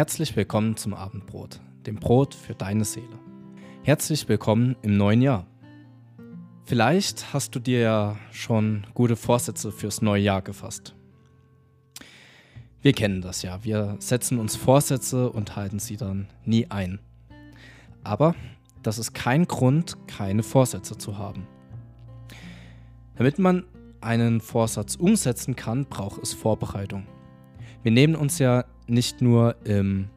Herzlich willkommen zum Abendbrot, dem Brot für deine Seele. Herzlich willkommen im neuen Jahr. Vielleicht hast du dir ja schon gute Vorsätze fürs neue Jahr gefasst. Wir kennen das ja, wir setzen uns Vorsätze und halten sie dann nie ein. Aber das ist kein Grund, keine Vorsätze zu haben. Damit man einen Vorsatz umsetzen kann, braucht es Vorbereitung. Wir nehmen uns ja nicht nur im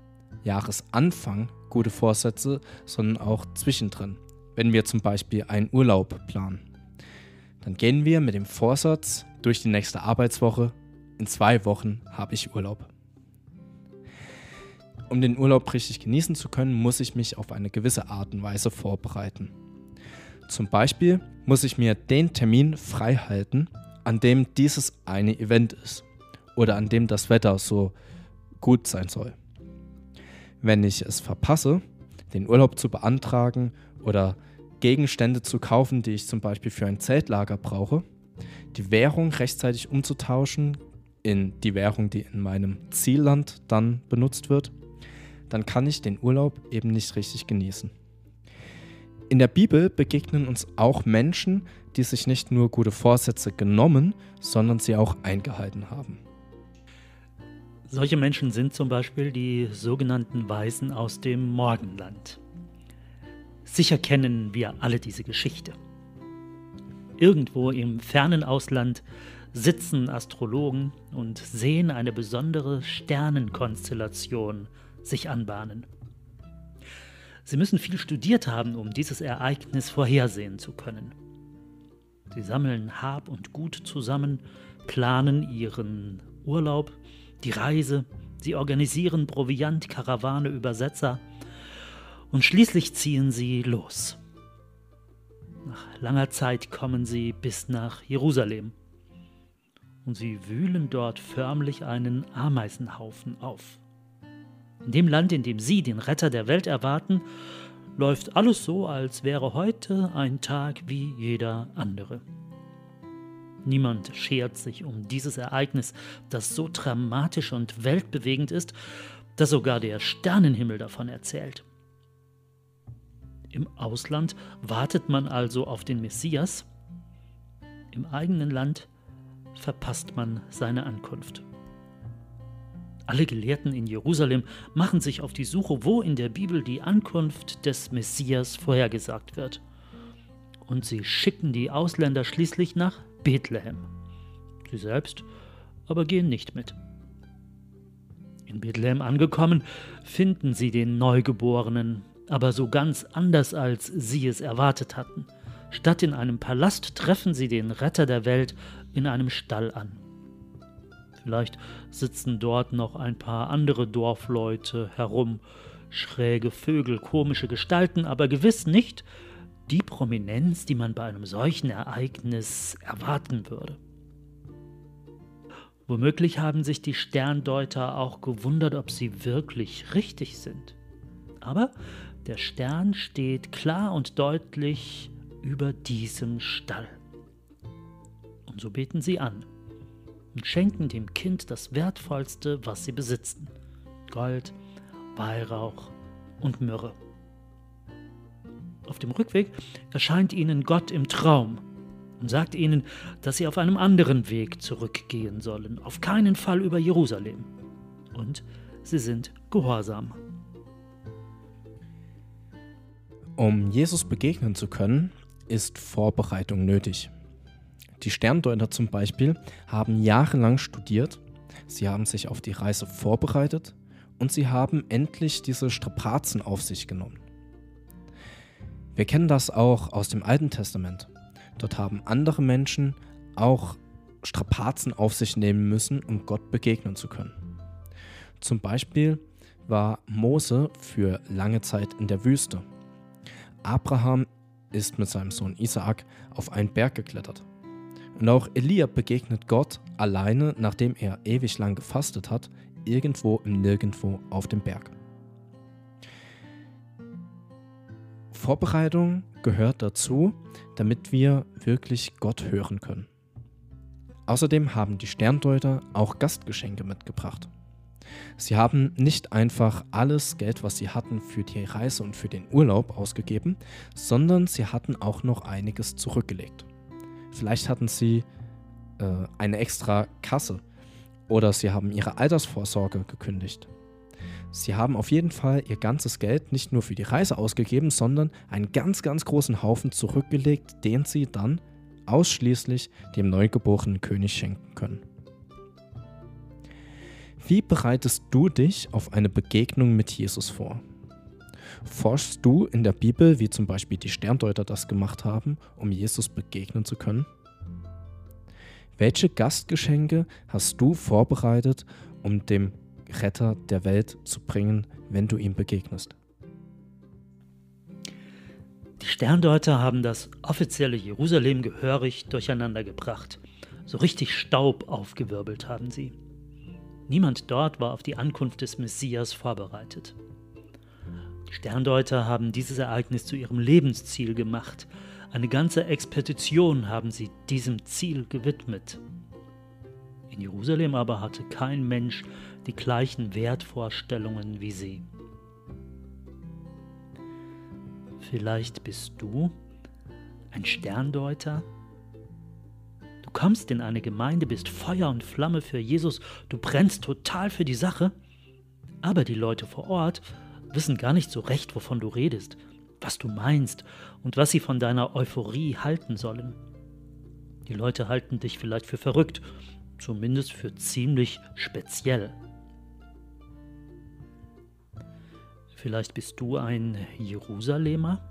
Jahresanfang gute Vorsätze, sondern auch zwischendrin. Wenn wir zum Beispiel einen Urlaub planen, dann gehen wir mit dem Vorsatz durch die nächste Arbeitswoche. In zwei Wochen habe ich Urlaub. Um den Urlaub richtig genießen zu können, muss ich mich auf eine gewisse Art und Weise vorbereiten. Zum Beispiel muss ich mir den Termin frei halten, an dem dieses eine Event ist oder an dem das Wetter so gut sein soll. Wenn ich es verpasse, den Urlaub zu beantragen oder Gegenstände zu kaufen, die ich zum Beispiel für ein Zeltlager brauche, die Währung rechtzeitig umzutauschen in die Währung, die in meinem Zielland dann benutzt wird, dann kann ich den Urlaub eben nicht richtig genießen. In der Bibel begegnen uns auch Menschen, die sich nicht nur gute Vorsätze genommen, sondern sie auch eingehalten haben. Solche Menschen sind zum Beispiel die sogenannten Weisen aus dem Morgenland. Sicher kennen wir alle diese Geschichte. Irgendwo im fernen Ausland sitzen Astrologen und sehen eine besondere Sternenkonstellation sich anbahnen. Sie müssen viel studiert haben, um dieses Ereignis vorhersehen zu können. Sie sammeln Hab und Gut zusammen, planen ihren Urlaub die Reise, sie organisieren Proviant, Karawane, Übersetzer und schließlich ziehen sie los. Nach langer Zeit kommen sie bis nach Jerusalem und sie wühlen dort förmlich einen Ameisenhaufen auf. In dem Land, in dem sie den Retter der Welt erwarten, läuft alles so, als wäre heute ein Tag wie jeder andere. Niemand schert sich um dieses Ereignis, das so dramatisch und weltbewegend ist, dass sogar der Sternenhimmel davon erzählt. Im Ausland wartet man also auf den Messias, im eigenen Land verpasst man seine Ankunft. Alle Gelehrten in Jerusalem machen sich auf die Suche, wo in der Bibel die Ankunft des Messias vorhergesagt wird. Und sie schicken die Ausländer schließlich nach Bethlehem. Sie selbst aber gehen nicht mit. In Bethlehem angekommen, finden sie den Neugeborenen, aber so ganz anders, als sie es erwartet hatten. Statt in einem Palast treffen sie den Retter der Welt in einem Stall an. Vielleicht sitzen dort noch ein paar andere Dorfleute herum, schräge Vögel, komische Gestalten, aber gewiss nicht die Prominenz, die man bei einem solchen Ereignis erwarten würde. Womöglich haben sich die Sterndeuter auch gewundert, ob sie wirklich richtig sind. Aber der Stern steht klar und deutlich über diesem Stall. Und so beten sie an und schenken dem Kind das Wertvollste, was sie besitzen: Gold, Weihrauch und Myrrhe. Auf dem Rückweg erscheint ihnen Gott im Traum und sagt ihnen, dass sie auf einem anderen Weg zurückgehen sollen, auf keinen Fall über Jerusalem. Und sie sind gehorsam. Um Jesus begegnen zu können, ist Vorbereitung nötig. Die Sterndeuter zum Beispiel haben jahrelang studiert, sie haben sich auf die Reise vorbereitet und sie haben endlich diese Strapazen auf sich genommen. Wir kennen das auch aus dem Alten Testament. Dort haben andere Menschen auch Strapazen auf sich nehmen müssen, um Gott begegnen zu können. Zum Beispiel war Mose für lange Zeit in der Wüste. Abraham ist mit seinem Sohn Isaak auf einen Berg geklettert. Und auch Elia begegnet Gott alleine, nachdem er ewig lang gefastet hat, irgendwo im Nirgendwo auf dem Berg. Vorbereitung gehört dazu, damit wir wirklich Gott hören können. Außerdem haben die Sterndeuter auch Gastgeschenke mitgebracht. Sie haben nicht einfach alles Geld, was sie hatten, für die Reise und für den Urlaub ausgegeben, sondern sie hatten auch noch einiges zurückgelegt. Vielleicht hatten sie äh, eine extra Kasse oder sie haben ihre Altersvorsorge gekündigt. Sie haben auf jeden Fall ihr ganzes Geld nicht nur für die Reise ausgegeben, sondern einen ganz, ganz großen Haufen zurückgelegt, den sie dann ausschließlich dem neugeborenen König schenken können. Wie bereitest du dich auf eine Begegnung mit Jesus vor? Forschst du in der Bibel, wie zum Beispiel die Sterndeuter das gemacht haben, um Jesus begegnen zu können? Welche Gastgeschenke hast du vorbereitet, um dem Retter der Welt zu bringen, wenn du ihm begegnest? Die Sterndeuter haben das offizielle Jerusalem gehörig durcheinander gebracht. So richtig Staub aufgewirbelt haben sie. Niemand dort war auf die Ankunft des Messias vorbereitet. Die Sterndeuter haben dieses Ereignis zu ihrem Lebensziel gemacht. Eine ganze Expedition haben sie diesem Ziel gewidmet. In Jerusalem aber hatte kein Mensch die gleichen Wertvorstellungen wie sie. Vielleicht bist du ein Sterndeuter, kommst in eine Gemeinde, bist Feuer und Flamme für Jesus, du brennst total für die Sache, aber die Leute vor Ort wissen gar nicht so recht, wovon du redest, was du meinst und was sie von deiner Euphorie halten sollen. Die Leute halten dich vielleicht für verrückt, zumindest für ziemlich speziell. Vielleicht bist du ein Jerusalemer?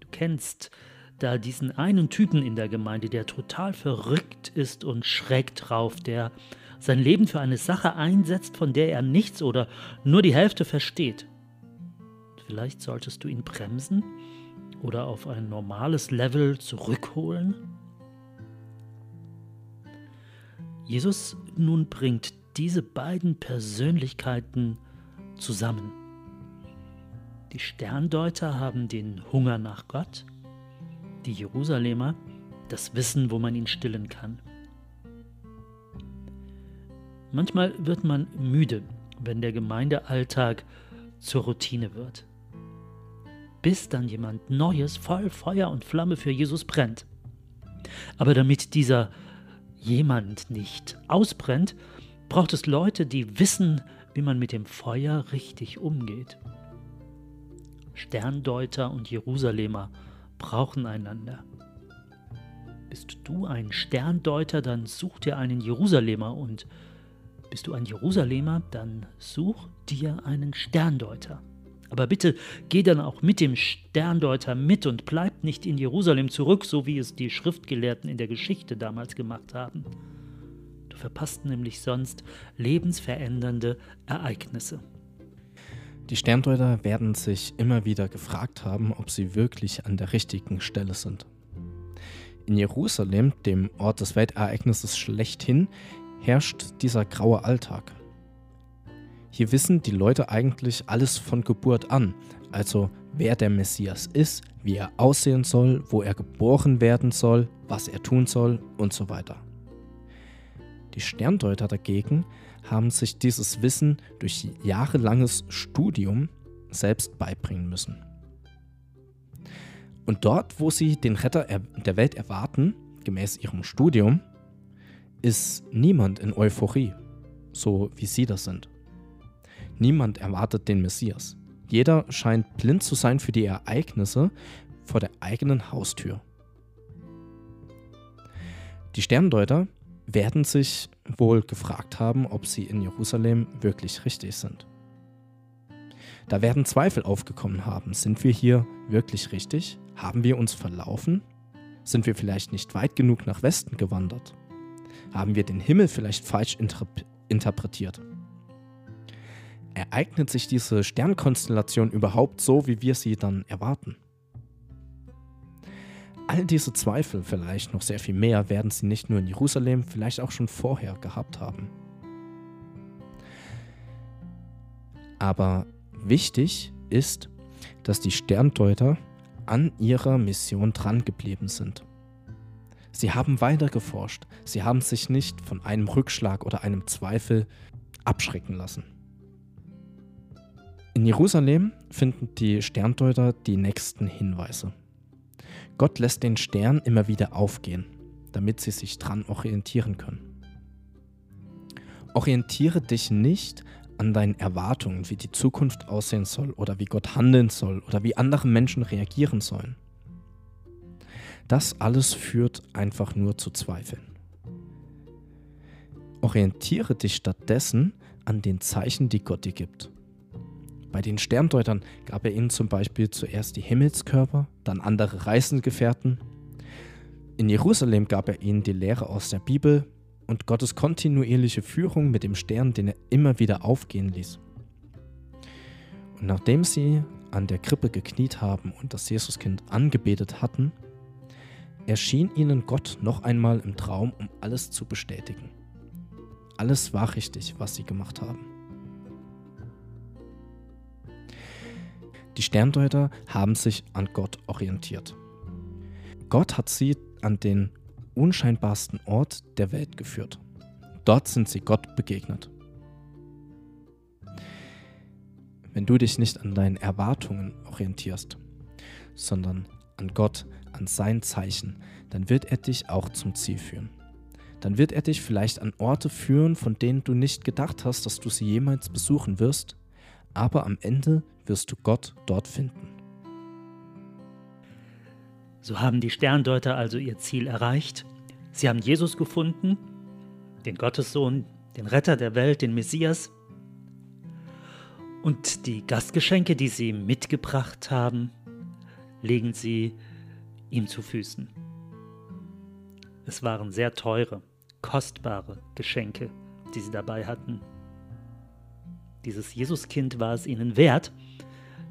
Du kennst da diesen einen Typen in der Gemeinde, der total verrückt ist und schräg drauf, der sein Leben für eine Sache einsetzt, von der er nichts oder nur die Hälfte versteht. Vielleicht solltest du ihn bremsen oder auf ein normales Level zurückholen. Jesus nun bringt diese beiden Persönlichkeiten zusammen. Die Sterndeuter haben den Hunger nach Gott die Jerusalemer, das Wissen, wo man ihn stillen kann. Manchmal wird man müde, wenn der Gemeindealltag zur Routine wird. Bis dann jemand Neues voll Feuer und Flamme für Jesus brennt. Aber damit dieser jemand nicht ausbrennt, braucht es Leute, die wissen, wie man mit dem Feuer richtig umgeht. Sterndeuter und Jerusalemer brauchen einander. Bist du ein Sterndeuter, dann such dir einen Jerusalemer und bist du ein Jerusalemer, dann such dir einen Sterndeuter. Aber bitte geh dann auch mit dem Sterndeuter mit und bleib nicht in Jerusalem zurück, so wie es die Schriftgelehrten in der Geschichte damals gemacht haben. Verpasst nämlich sonst lebensverändernde Ereignisse. Die Sterndeuter werden sich immer wieder gefragt haben, ob sie wirklich an der richtigen Stelle sind. In Jerusalem, dem Ort des Weltereignisses schlechthin, herrscht dieser graue Alltag. Hier wissen die Leute eigentlich alles von Geburt an, also wer der Messias ist, wie er aussehen soll, wo er geboren werden soll, was er tun soll und so weiter. Die Sterndeuter dagegen haben sich dieses Wissen durch jahrelanges Studium selbst beibringen müssen. Und dort, wo sie den Retter der Welt erwarten, gemäß ihrem Studium, ist niemand in Euphorie, so wie sie das sind. Niemand erwartet den Messias. Jeder scheint blind zu sein für die Ereignisse vor der eigenen Haustür. Die Sterndeuter werden sich wohl gefragt haben, ob sie in Jerusalem wirklich richtig sind. Da werden Zweifel aufgekommen haben. Sind wir hier wirklich richtig? Haben wir uns verlaufen? Sind wir vielleicht nicht weit genug nach Westen gewandert? Haben wir den Himmel vielleicht falsch interpretiert? Ereignet sich diese Sternkonstellation überhaupt so, wie wir sie dann erwarten? All diese Zweifel, vielleicht noch sehr viel mehr, werden sie nicht nur in Jerusalem, vielleicht auch schon vorher gehabt haben. Aber wichtig ist, dass die Sterndeuter an ihrer Mission drangeblieben sind. Sie haben weiter geforscht, sie haben sich nicht von einem Rückschlag oder einem Zweifel abschrecken lassen. In Jerusalem finden die Sterndeuter die nächsten Hinweise. Gott lässt den Stern immer wieder aufgehen, damit sie sich dran orientieren können. Orientiere dich nicht an deinen Erwartungen, wie die Zukunft aussehen soll oder wie Gott handeln soll oder wie andere Menschen reagieren sollen. Das alles führt einfach nur zu Zweifeln. Orientiere dich stattdessen an den Zeichen, die Gott dir gibt. Bei den Sterndeutern gab er ihnen zum Beispiel zuerst die Himmelskörper, dann andere Reisengefährten. In Jerusalem gab er ihnen die Lehre aus der Bibel und Gottes kontinuierliche Führung mit dem Stern, den er immer wieder aufgehen ließ. Und nachdem sie an der Krippe gekniet haben und das Jesuskind angebetet hatten, erschien ihnen Gott noch einmal im Traum, um alles zu bestätigen. Alles war richtig, was sie gemacht haben. Die Sterndeuter haben sich an Gott orientiert. Gott hat sie an den unscheinbarsten Ort der Welt geführt. Dort sind sie Gott begegnet. Wenn du dich nicht an deinen Erwartungen orientierst, sondern an Gott, an sein Zeichen, dann wird er dich auch zum Ziel führen dann wird er dich vielleicht an Orte führen, von denen du nicht gedacht hast, dass du sie jemals besuchen wirst, aber am Ende wirst du Gott dort finden. So haben die Sterndeuter also ihr Ziel erreicht. Sie haben Jesus gefunden, den Gottessohn, den Retter der Welt, den Messias. Und die Gastgeschenke, die sie mitgebracht haben, legen sie ihm zu Füßen. Es waren sehr teure kostbare Geschenke, die sie dabei hatten. Dieses Jesuskind war es ihnen wert,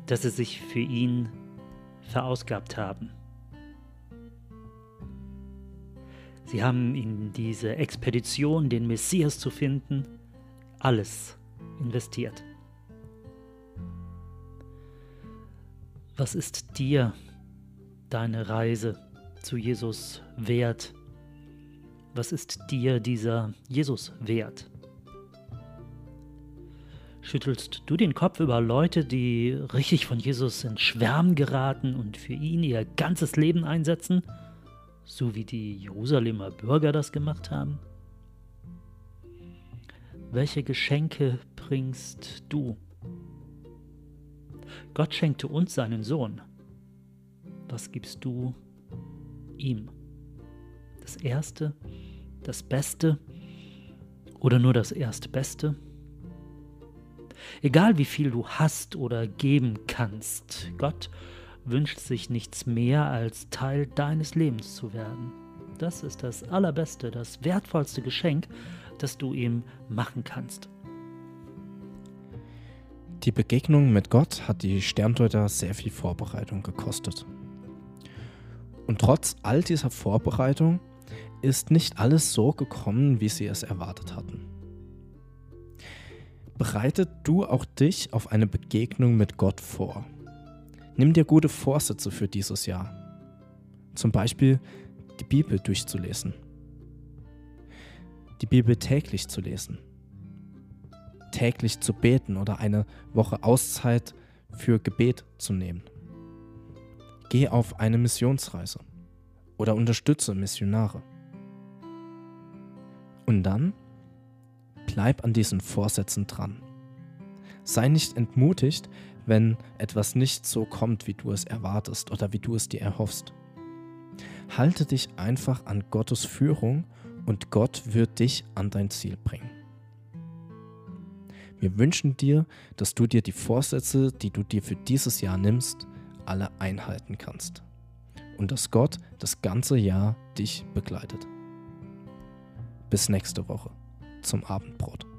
dass sie sich für ihn verausgabt haben. Sie haben in diese Expedition, den Messias zu finden, alles investiert. Was ist dir deine Reise zu Jesus wert? Was ist dir dieser Jesus wert? Schüttelst du den Kopf über Leute, die richtig von Jesus in Schwärmen geraten und für ihn ihr ganzes Leben einsetzen, so wie die Jerusalemer Bürger das gemacht haben? Welche Geschenke bringst du? Gott schenkte uns seinen Sohn. Was gibst du ihm? Das Erste, das Beste oder nur das Erstbeste? Egal wie viel du hast oder geben kannst, Gott wünscht sich nichts mehr als Teil deines Lebens zu werden. Das ist das allerbeste, das wertvollste Geschenk, das du ihm machen kannst. Die Begegnung mit Gott hat die Sterndeuter sehr viel Vorbereitung gekostet. Und trotz all dieser Vorbereitung ist nicht alles so gekommen, wie sie es erwartet hatten. Bereitet du auch dich auf eine Begegnung mit Gott vor. Nimm dir gute Vorsätze für dieses Jahr. Zum Beispiel die Bibel durchzulesen. Die Bibel täglich zu lesen. Täglich zu beten oder eine Woche Auszeit für Gebet zu nehmen. Geh auf eine Missionsreise oder unterstütze Missionare. Und dann bleib an diesen Vorsätzen dran. Sei nicht entmutigt, wenn etwas nicht so kommt, wie du es erwartest oder wie du es dir erhoffst. Halte dich einfach an Gottes Führung und Gott wird dich an dein Ziel bringen. Wir wünschen dir, dass du dir die Vorsätze, die du dir für dieses Jahr nimmst, alle einhalten kannst. Und dass Gott das ganze Jahr dich begleitet. Bis nächste Woche zum Abendbrot.